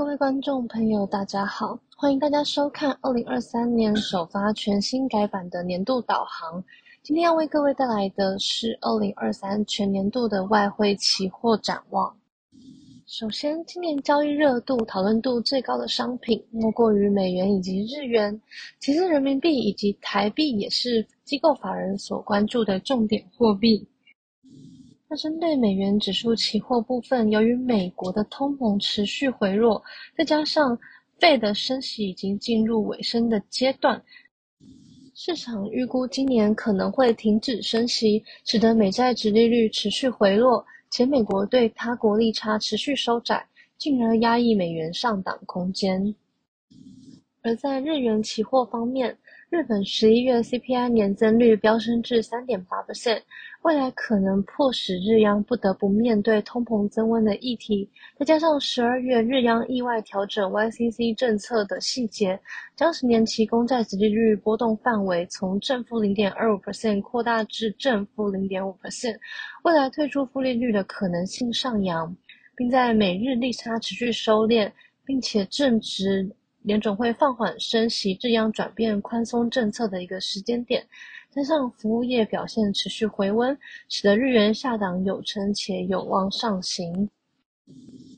各位观众朋友，大家好，欢迎大家收看二零二三年首发全新改版的年度导航。今天要为各位带来的是二零二三全年度的外汇期货展望。首先，今年交易热度、讨论度最高的商品莫过于美元以及日元，其次人民币以及台币也是机构法人所关注的重点货币。那针对美元指数期货部分，由于美国的通膨持续回落，再加上费的升息已经进入尾声的阶段，市场预估今年可能会停止升息，使得美债值利率持续回落，且美国对他国利差持续收窄，进而压抑美元上档空间。而在日元期货方面，日本十一月 CPI 年增率飙升至三点八 percent。未来可能迫使日央不得不面对通膨增温的议题，再加上十二月日央意外调整 YCC 政策的细节，将十年期公债殖利率波动范围从正负零点二五 percent 扩大至正负零点五 percent，未来退出负利率的可能性上扬，并在每日利差持续收敛，并且正值联总会放缓升息、这样转变宽松政策的一个时间点。加上服务业表现持续回温，使得日元下档有撑且有望上行。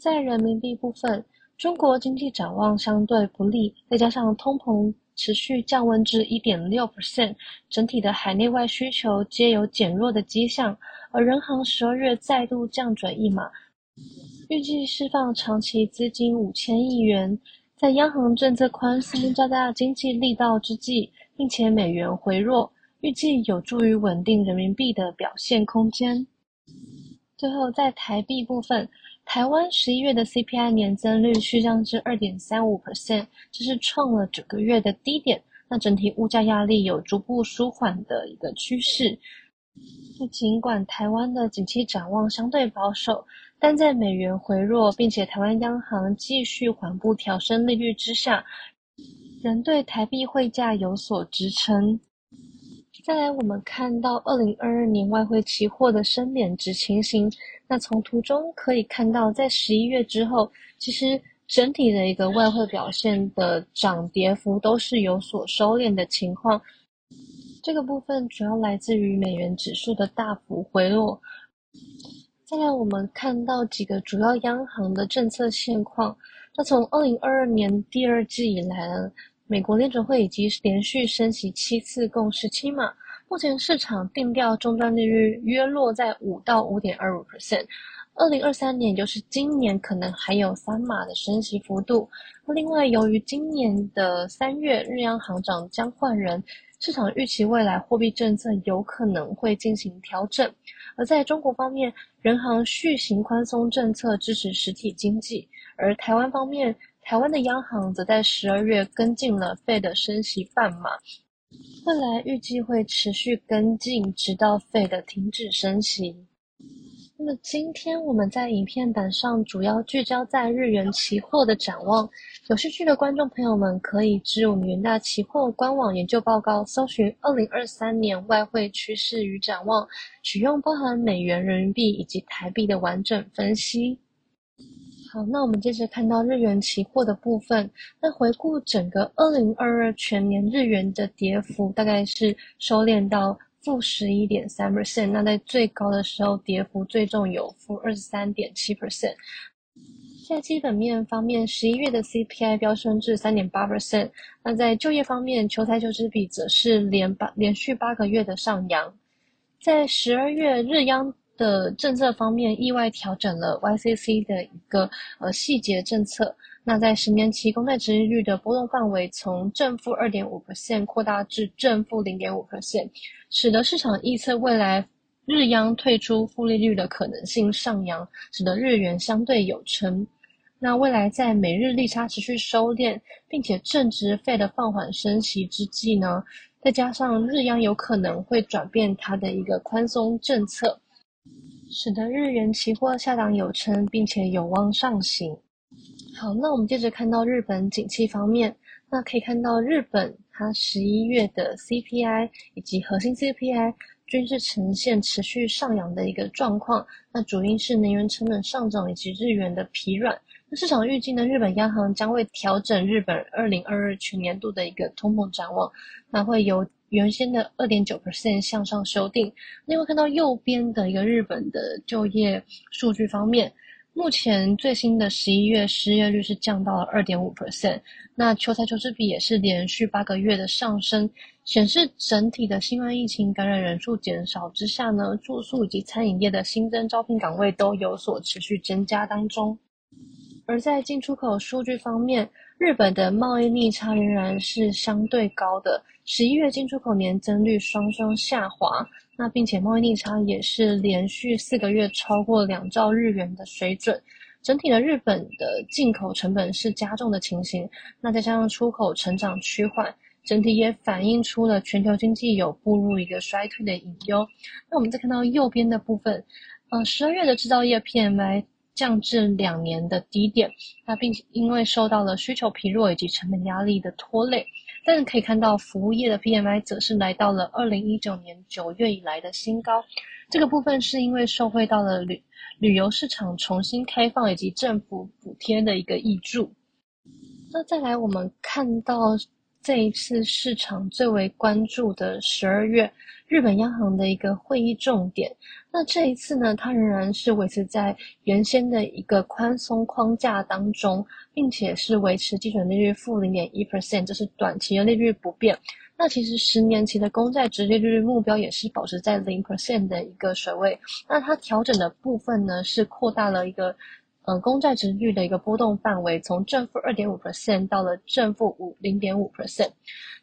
在人民币部分，中国经济展望相对不利，再加上通膨持续降温至一点六%，整体的海内外需求皆有减弱的迹象。而人行十二月再度降准一码，预计释放长期资金五千亿元。在央行政策宽松加大经济力道之际，并且美元回弱。预计有助于稳定人民币的表现空间。最后，在台币部分，台湾十一月的 CPI 年增率续降至二点三五 percent，这是创了九个月的低点。那整体物价压力有逐步舒缓的一个趋势。那尽管台湾的景气展望相对保守，但在美元回弱，并且台湾央行继续缓步调升利率之下，仍对台币汇价有所支撑。再来，我们看到二零二二年外汇期货的升贬值情形。那从图中可以看到，在十一月之后，其实整体的一个外汇表现的涨跌幅都是有所收敛的情况。这个部分主要来自于美元指数的大幅回落。再来，我们看到几个主要央行的政策现况。那从二零二二年第二季以来呢？美国联准会已经连续升息七次，共十七码。目前市场定调终端利率约落在五到五点二五 percent。二零二三年，就是今年，可能还有三码的升息幅度。另外，由于今年的三月日央行长将换人，市场预期未来货币政策有可能会进行调整。而在中国方面，人行续行宽松政策支持实体经济，而台湾方面。台湾的央行则在十二月跟进了费的升息半码，未来预计会持续跟进，直到费的停止升息。那么今天我们在影片版上主要聚焦在日元期货的展望，有兴趣的观众朋友们可以至我们元大期货官网研究报告，搜寻二零二三年外汇趋势与展望，取用包含美元、人民币以及台币的完整分析。好，那我们接着看到日元期货的部分。那回顾整个二零二二全年日元的跌幅，大概是收敛到负十一点三 percent。那在最高的时候，跌幅最重有负二十三点七 percent。在基本面方面，十一月的 CPI 飙升至三点八 percent。那在就业方面，求财求职比则是连八连续八个月的上扬。在十二月日央。的政策方面，意外调整了 YCC 的一个呃细节政策。那在十年期公债殖利率的波动范围从正负二点五个基点扩大至正负零点五个基点使得市场预测未来日央退出负利率的可能性上扬，使得日元相对有撑。那未来在每日利差持续收敛，并且正值费的放缓升息之际呢，再加上日央有可能会转变它的一个宽松政策。使得日元期货下档有撑，并且有望上行。好，那我们接着看到日本景气方面，那可以看到日本它十一月的 CPI 以及核心 CPI 均是呈现持续上扬的一个状况。那主因是能源成本上涨以及日元的疲软。那市场预计呢，日本央行将会调整日本二零二二全年度的一个通膨展望，那会由原先的二点九 percent 向上修订。另外看到右边的一个日本的就业数据方面。目前最新的十一月失业率是降到了二点五 percent，那求财求职比也是连续八个月的上升，显示整体的新冠疫情感染人数减少之下呢，住宿以及餐饮业的新增招聘岗位都有所持续增加当中。而在进出口数据方面，日本的贸易逆差仍然是相对高的，十一月进出口年增率双双下滑。那并且贸易逆差也是连续四个月超过两兆日元的水准，整体的日本的进口成本是加重的情形，那再加上出口成长趋缓，整体也反映出了全球经济有步入一个衰退的隐忧。那我们再看到右边的部分，呃，十二月的制造业 PMI 降至两年的低点，那并因为受到了需求疲弱以及成本压力的拖累。但是可以看到，服务业的 PMI 则是来到了二零一九年九月以来的新高。这个部分是因为受惠到了旅旅游市场重新开放以及政府补贴的一个益助。那再来，我们看到这一次市场最为关注的十二月日本央行的一个会议重点。那这一次呢，它仍然是维持在原先的一个宽松框架当中。并且是维持基准利率负零点一 percent，这是短期的利率不变。那其实十年期的公债直利率目标也是保持在零 percent 的一个水位。那它调整的部分呢，是扩大了一个呃公债值率的一个波动范围，从正负二点五 percent 到了正负五零点五 percent。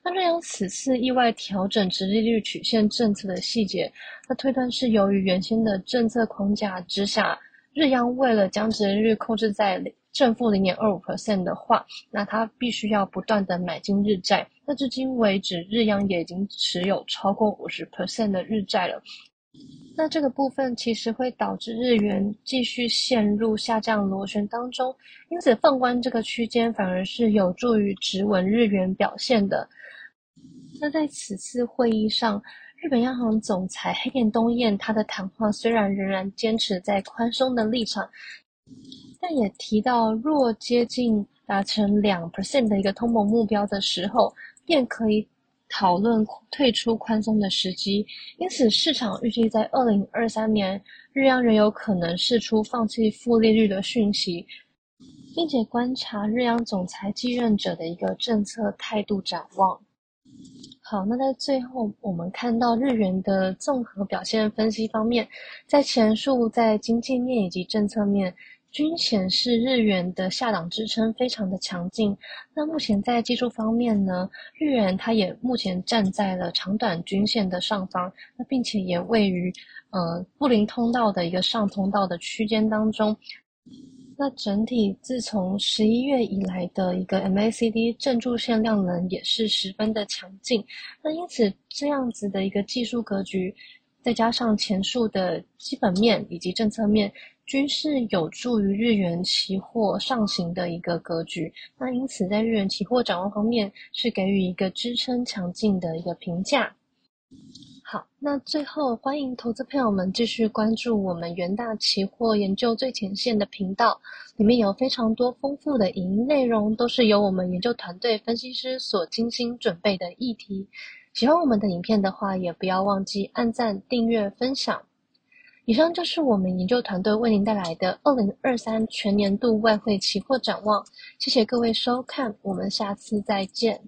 那这样此次意外调整直利率曲线政策的细节，那推断是由于原先的政策框架之下，日央为了将直利率控制在正负零点二五 percent 的话，那它必须要不断的买进日债。那至今为止，日央也已经持有超过五十 percent 的日债了。那这个部分其实会导致日元继续陷入下降螺旋当中，因此放宽这个区间反而是有助于止稳日元表现的。那在此次会议上，日本央行总裁黑田东彦他的谈话虽然仍然坚持在宽松的立场。但也提到，若接近达成两 percent 的一个通膨目标的时候，便可以讨论退出宽松的时机。因此，市场预计在二零二三年，日央仍有可能释出放弃负利率的讯息，并且观察日央总裁继任者的一个政策态度展望。好，那在最后，我们看到日元的综合表现分析方面，在前述在经济面以及政策面。均显示日元的下档支撑非常的强劲。那目前在技术方面呢，日元它也目前站在了长短均线的上方，那并且也位于呃布林通道的一个上通道的区间当中。那整体自从十一月以来的一个 MACD 正柱线量能也是十分的强劲。那因此这样子的一个技术格局，再加上前述的基本面以及政策面。均是有助于日元期货上行的一个格局，那因此在日元期货展望方面是给予一个支撑强劲的一个评价。好，那最后欢迎投资朋友们继续关注我们元大期货研究最前线的频道，里面有非常多丰富的影音内容，都是由我们研究团队分析师所精心准备的议题。喜欢我们的影片的话，也不要忘记按赞、订阅、分享。以上就是我们研究团队为您带来的二零二三全年度外汇期货展望。谢谢各位收看，我们下次再见。